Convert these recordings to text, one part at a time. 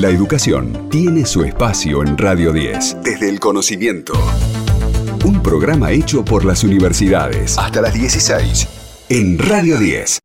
La educación tiene su espacio en Radio 10. Desde el conocimiento. Un programa hecho por las universidades. Hasta las 16. En Radio 10.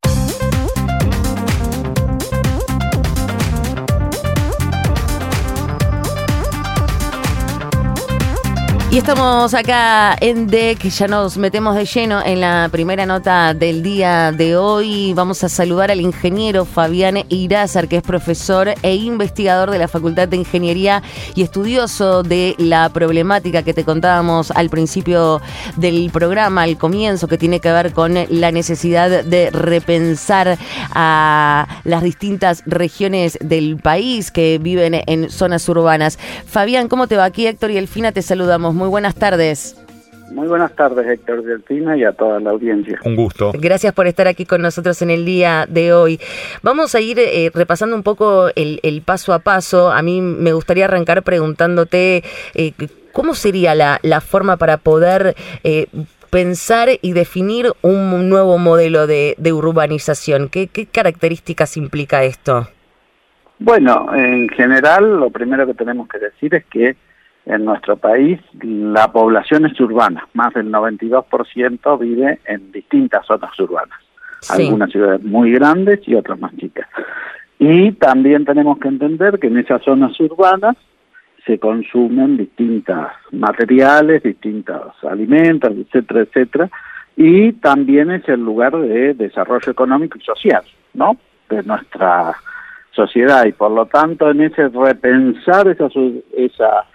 Y estamos acá en DEC, ya nos metemos de lleno en la primera nota del día de hoy. Vamos a saludar al ingeniero Fabián Irázar, que es profesor e investigador de la Facultad de Ingeniería y estudioso de la problemática que te contábamos al principio del programa, al comienzo, que tiene que ver con la necesidad de repensar a las distintas regiones del país que viven en zonas urbanas. Fabián, ¿cómo te va? Aquí Héctor y Elfina te saludamos. Muy buenas tardes. Muy buenas tardes, Héctor Delfina, y a toda la audiencia. Un gusto. Gracias por estar aquí con nosotros en el día de hoy. Vamos a ir eh, repasando un poco el, paso a paso. A mí me gustaría arrancar preguntándote eh, cómo sería la, forma para poder eh, pensar y definir un nuevo modelo de, urbanización. ¿Qué características implica esto? Bueno, en general, lo primero que tenemos que decir es que en nuestro país la población es urbana, más del 92% vive en distintas zonas urbanas, algunas ciudades muy grandes y otras más chicas. Y también tenemos que entender que en esas zonas urbanas se consumen distintos materiales, distintos alimentos, etcétera, etcétera, y también es el lugar de desarrollo económico y social, ¿no? De nuestra sociedad. Y por lo tanto en ese repensar esa, esa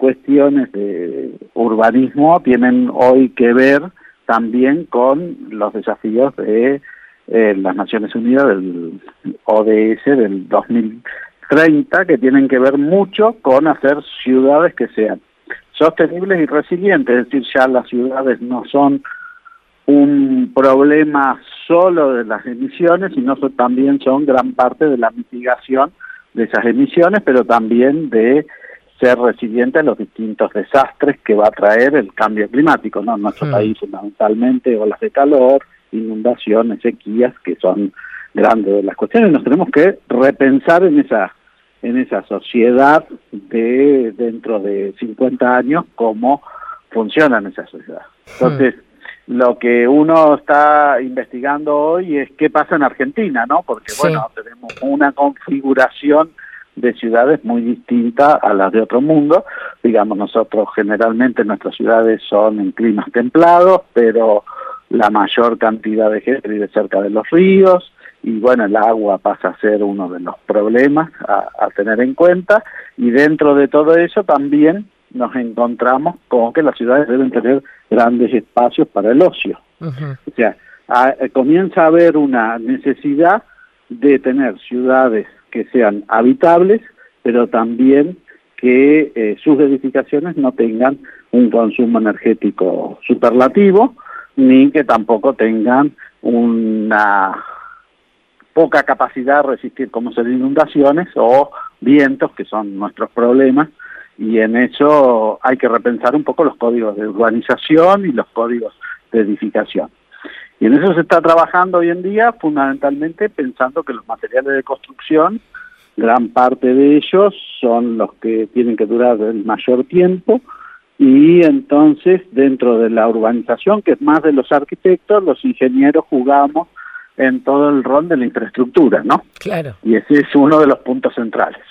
cuestiones de urbanismo tienen hoy que ver también con los desafíos de eh, las Naciones Unidas del ODS del 2030 que tienen que ver mucho con hacer ciudades que sean sostenibles y resilientes, es decir, ya las ciudades no son un problema solo de las emisiones, sino también son gran parte de la mitigación de esas emisiones, pero también de ser resiliente a los distintos desastres que va a traer el cambio climático, ¿no? En nuestro mm. país fundamentalmente olas de calor, inundaciones, sequías, que son grandes de las cuestiones. Nos tenemos que repensar en esa en esa sociedad de dentro de 50 años cómo funciona en esa sociedad. Entonces, mm. lo que uno está investigando hoy es qué pasa en Argentina, ¿no? Porque bueno, tenemos una configuración de ciudades muy distintas a las de otro mundo. Digamos, nosotros generalmente nuestras ciudades son en climas templados, pero la mayor cantidad de gente vive cerca de los ríos y bueno, el agua pasa a ser uno de los problemas a, tener en cuenta y dentro de todo eso también nos encontramos con que las ciudades deben tener grandes espacios para el ocio. O sea, comienza a haber una necesidad de tener ciudades que sean habitables, pero también que eh, sus edificaciones no tengan un consumo energético superlativo, ni que tampoco tengan una poca capacidad de resistir como ser inundaciones o vientos, que son nuestros problemas, y en eso hay que repensar un poco los códigos de urbanización y los códigos de edificación. Y en eso se está trabajando hoy en día, fundamentalmente pensando que los materiales de construcción, gran parte de ellos son los que tienen que durar el mayor tiempo, y entonces dentro de la urbanización, que es más de los arquitectos, los ingenieros jugamos en todo el rol de la infraestructura, ¿no? Claro. Y ese es uno de los puntos centrales.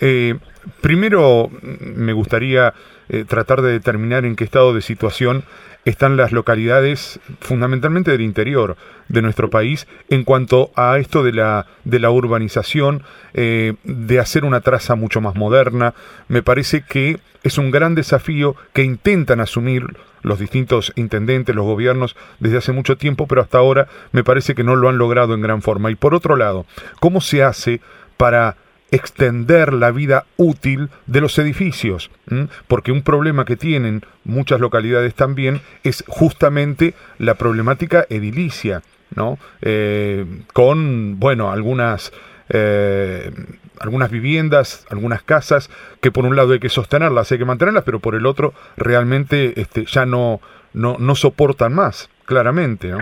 Eh, primero, me gustaría eh, tratar de determinar en qué estado de situación están las localidades fundamentalmente del interior de nuestro país en cuanto a esto de la, de la urbanización, eh, de hacer una traza mucho más moderna. Me parece que es un gran desafío que intentan asumir los distintos intendentes, los gobiernos desde hace mucho tiempo, pero hasta ahora me parece que no lo han logrado en gran forma. Y por otro lado, ¿cómo se hace para extender la vida útil de los edificios, porque un problema que tienen muchas localidades también es justamente la problemática edilicia, ¿no? Eh, con, bueno, algunas, eh, algunas viviendas, algunas casas que por un lado hay que sostenerlas, hay que mantenerlas, pero por el otro realmente este, ya no, no, no soportan más, claramente, ¿no?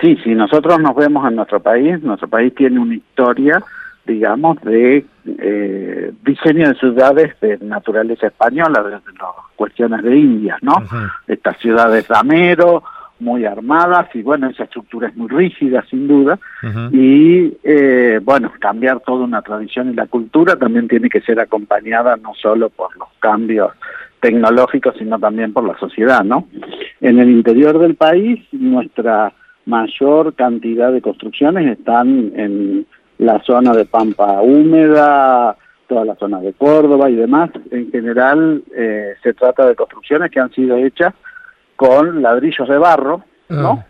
Sí, si nosotros nos vemos en nuestro país, nuestro país tiene una historia digamos, de eh, diseño de ciudades de naturaleza española, de, las cuestiones de Indias, ¿no? Estas ciudades ramero, muy armadas y bueno, esa estructura es muy rígida sin duda y eh, bueno, cambiar toda una tradición y la cultura también tiene que ser acompañada no solo por los cambios tecnológicos, sino también por la sociedad, ¿no? En el interior del país, nuestra mayor cantidad de construcciones están en la zona de Pampa Húmeda, toda la zona de Córdoba y demás. En general, eh, se trata de construcciones que han sido hechas con ladrillos de barro, ¿no?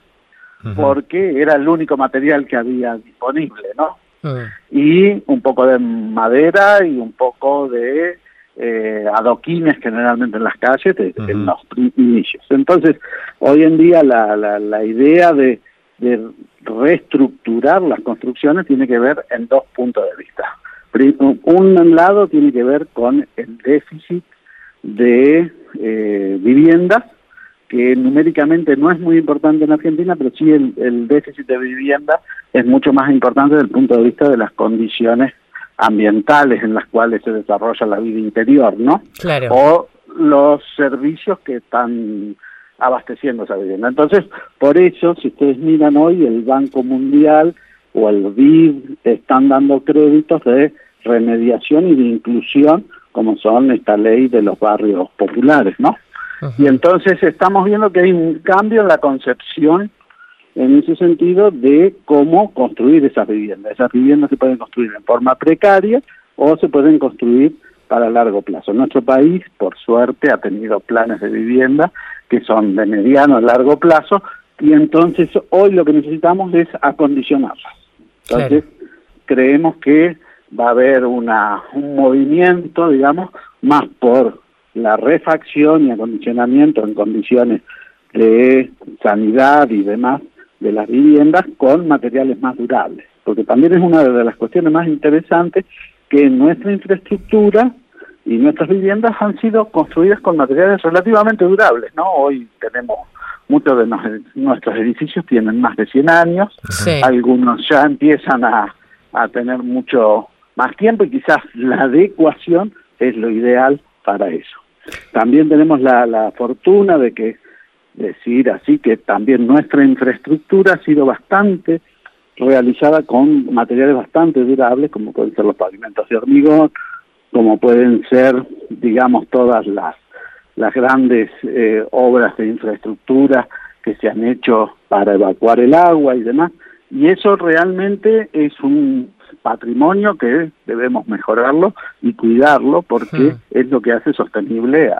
Ah. Porque era el único material que había disponible, ¿no? Ah. Y un poco de madera y un poco de eh, adoquines generalmente en las calles en los inicios. Entonces, hoy en día la, la, la idea de, de reestructurar las construcciones tiene que ver en dos puntos de vista. Un lado tiene que ver con el déficit de eh, viviendas que numéricamente no es muy importante en Argentina, pero sí el, déficit de vivienda es mucho más importante desde el punto de vista de las condiciones ambientales en las cuales se desarrolla la vida interior, ¿no? Claro. O los servicios que están abasteciendo esa vivienda. Entonces, por eso, si ustedes miran hoy, el Banco Mundial o el BID están dando créditos de remediación y de inclusión, como son esta ley de los barrios populares, ¿no? Y entonces estamos viendo que hay un cambio en la concepción en ese sentido de cómo construir esas viviendas. Esas viviendas se pueden construir en forma precaria o se pueden construir para largo plazo. Nuestro país, por suerte, ha tenido planes de vivienda que son de mediano a largo plazo y entonces hoy lo que necesitamos es acondicionarlas. Entonces, creemos que va a haber una, un movimiento, digamos, más por la refacción y acondicionamiento en condiciones de sanidad y demás de las viviendas con materiales más durables, porque también es una de las cuestiones más interesantes que nuestra infraestructura y nuestras viviendas han sido construidas con materiales relativamente durables, ¿no? Hoy tenemos muchos de nuestros edificios tienen más de 100 años, algunos ya empiezan a, a tener mucho más tiempo y quizás la adecuación es lo ideal para eso. También tenemos la, la fortuna de que, decir así, que también nuestra infraestructura ha sido bastante realizada con materiales bastante durables, como pueden ser los pavimentos de hormigón, como pueden ser, digamos, todas las, las grandes eh, obras de infraestructura que se han hecho para evacuar el agua y demás. Y eso realmente es un patrimonio que debemos mejorarlo y cuidarlo porque es lo que hace sostenible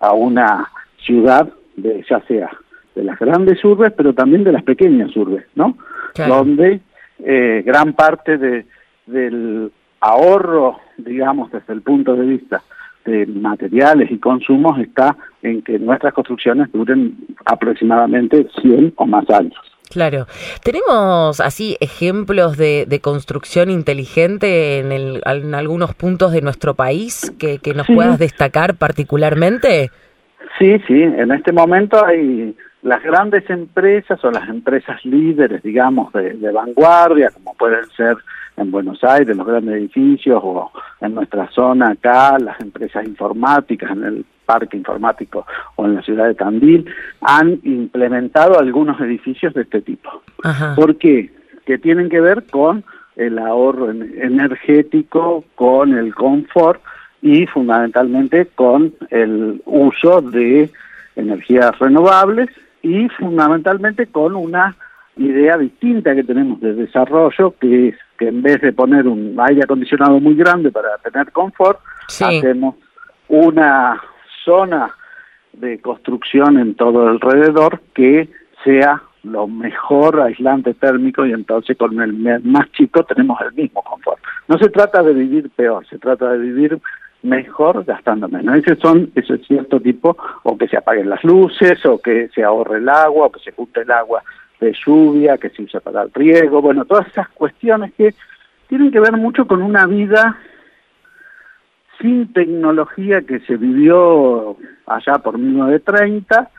a, una ciudad, de, ya sea de las grandes urbes, pero también de las pequeñas urbes, ¿no? Donde eh, gran parte de, del ahorro, digamos, desde el punto de vista de materiales y consumos está en que nuestras construcciones duren aproximadamente 100 o más años. Claro. ¿Tenemos así ejemplos de, construcción inteligente en, en, algunos puntos de nuestro país que, que nos puedas destacar particularmente? Sí, sí. En este momento hay las grandes empresas o las empresas líderes, digamos, de, de vanguardia, como pueden ser en Buenos Aires, los grandes edificios, o en nuestra zona acá, las empresas informáticas, en el parque informático o en la ciudad de Tandil, han implementado algunos edificios de este tipo. ¿Por qué? Que tienen que ver con el ahorro energético, con el confort y fundamentalmente con el uso de energías renovables y fundamentalmente con una idea distinta que tenemos de desarrollo, que es que en vez de poner un aire acondicionado muy grande para tener confort, hacemos una zona de construcción en todo alrededor que sea lo mejor aislante térmico y entonces con el más chico tenemos el mismo confort. No se trata de vivir peor, se trata de vivir mejor gastando menos. Ese son ese cierto tipo, o que se apaguen las luces, o que se ahorre el agua, o que se junte el agua de lluvia, que se usa para el riego, bueno, todas esas cuestiones que tienen que ver mucho con una vida sin tecnología que se vivió allá por 1930,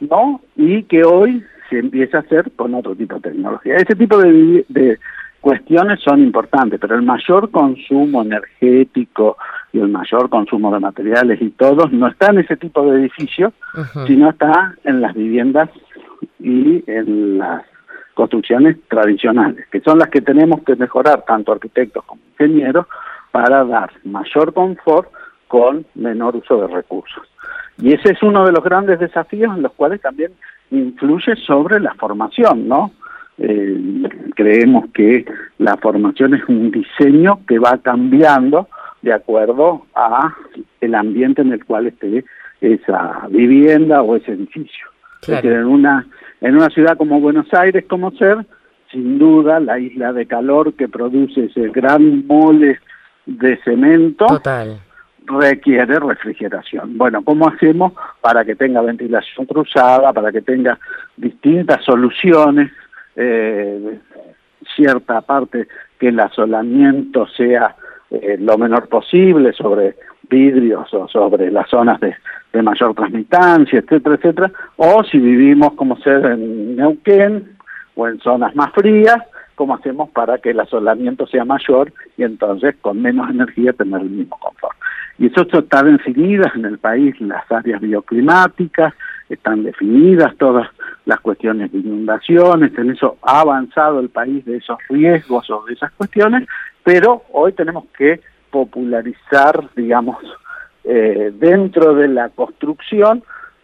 ¿no? Y que hoy se empieza a hacer con otro tipo de tecnología. Ese tipo de, de cuestiones son importantes, pero el mayor consumo energético y el mayor consumo de materiales y todos no está en ese tipo de edificios, sino está en las viviendas y en las construcciones tradicionales, que son las que tenemos que mejorar tanto arquitectos como ingenieros para dar mayor confort con menor uso de recursos. Y ese es uno de los grandes desafíos en los cuales también influye sobre la formación, ¿no? Eh, creemos que la formación es un diseño que va cambiando de acuerdo a el ambiente en el cual esté esa vivienda o ese edificio. En una en una ciudad como Buenos Aires, como ser, sin duda la isla de calor que produce ese gran mole de cemento requiere refrigeración. Bueno, ¿cómo hacemos para que tenga ventilación cruzada, para que tenga distintas soluciones? Eh, cierta parte que el asolamiento sea eh, lo menor posible sobre vidrios o sobre las zonas de, mayor transmitancia, etcétera, etcétera, o si vivimos como ser en Neuquén o en zonas más frías, cómo hacemos para que el asolamiento sea mayor y entonces con menos energía tener el mismo confort. Y eso está definidas en el país las áreas bioclimáticas, están definidas todas las cuestiones de inundaciones, en eso ha avanzado el país de esos riesgos o de esas cuestiones, pero hoy tenemos que popularizar, digamos, eh, dentro de la construcción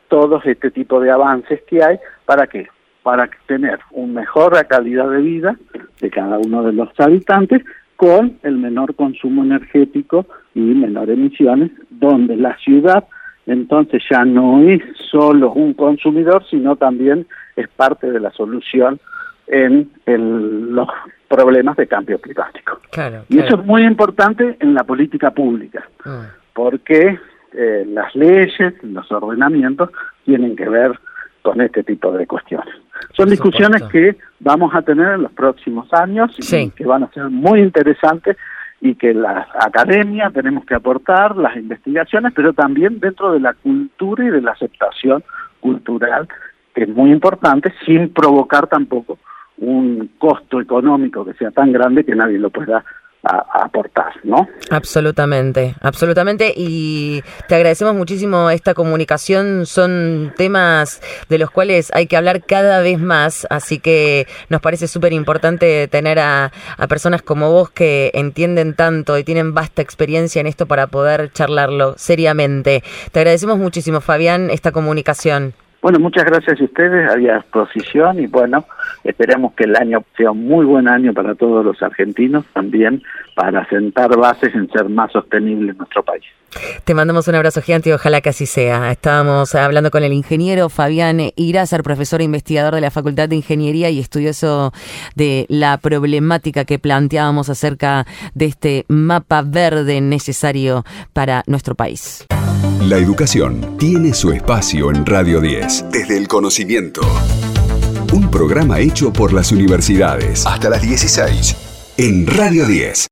todos este tipo de avances que hay, ¿para qué? Para tener una mejor calidad de vida de cada uno de los habitantes con el menor consumo energético y menor emisiones, donde la ciudad entonces ya no es solo un consumidor, sino también es parte de la solución en los problemas de cambio climático. Y eso es muy importante en la política pública, ah. porque eh, las leyes, los ordenamientos tienen que ver con este tipo de cuestiones. Son discusiones que vamos a tener en los próximos años y que van a ser muy interesantes y que la academia tenemos que aportar, las investigaciones, pero también dentro de la cultura y de la aceptación cultural, que es muy importante, sin provocar tampoco un costo económico que sea tan grande que nadie lo pueda aportar, ¿no? Absolutamente, absolutamente. Y te agradecemos muchísimo esta comunicación. Son temas de los cuales hay que hablar cada vez más, así que nos parece súper importante tener a, a, personas como vos que entienden tanto y tienen vasta experiencia en esto para poder charlarlo seriamente. Te agradecemos muchísimo, Fabián, esta comunicación. Bueno, muchas gracias a ustedes, había exposición y bueno, esperemos que el año sea un muy buen año para todos los argentinos, también para sentar bases en ser más sostenible en nuestro país. Te mandamos un abrazo gigante y ojalá que así sea. Estábamos hablando con el ingeniero Fabián Irazar, profesor e investigador de la Facultad de Ingeniería y estudioso de la problemática que planteábamos acerca de este mapa verde necesario para nuestro país. La educación tiene su espacio en Radio 10, desde el conocimiento. Un programa hecho por las universidades hasta las 16 en Radio 10.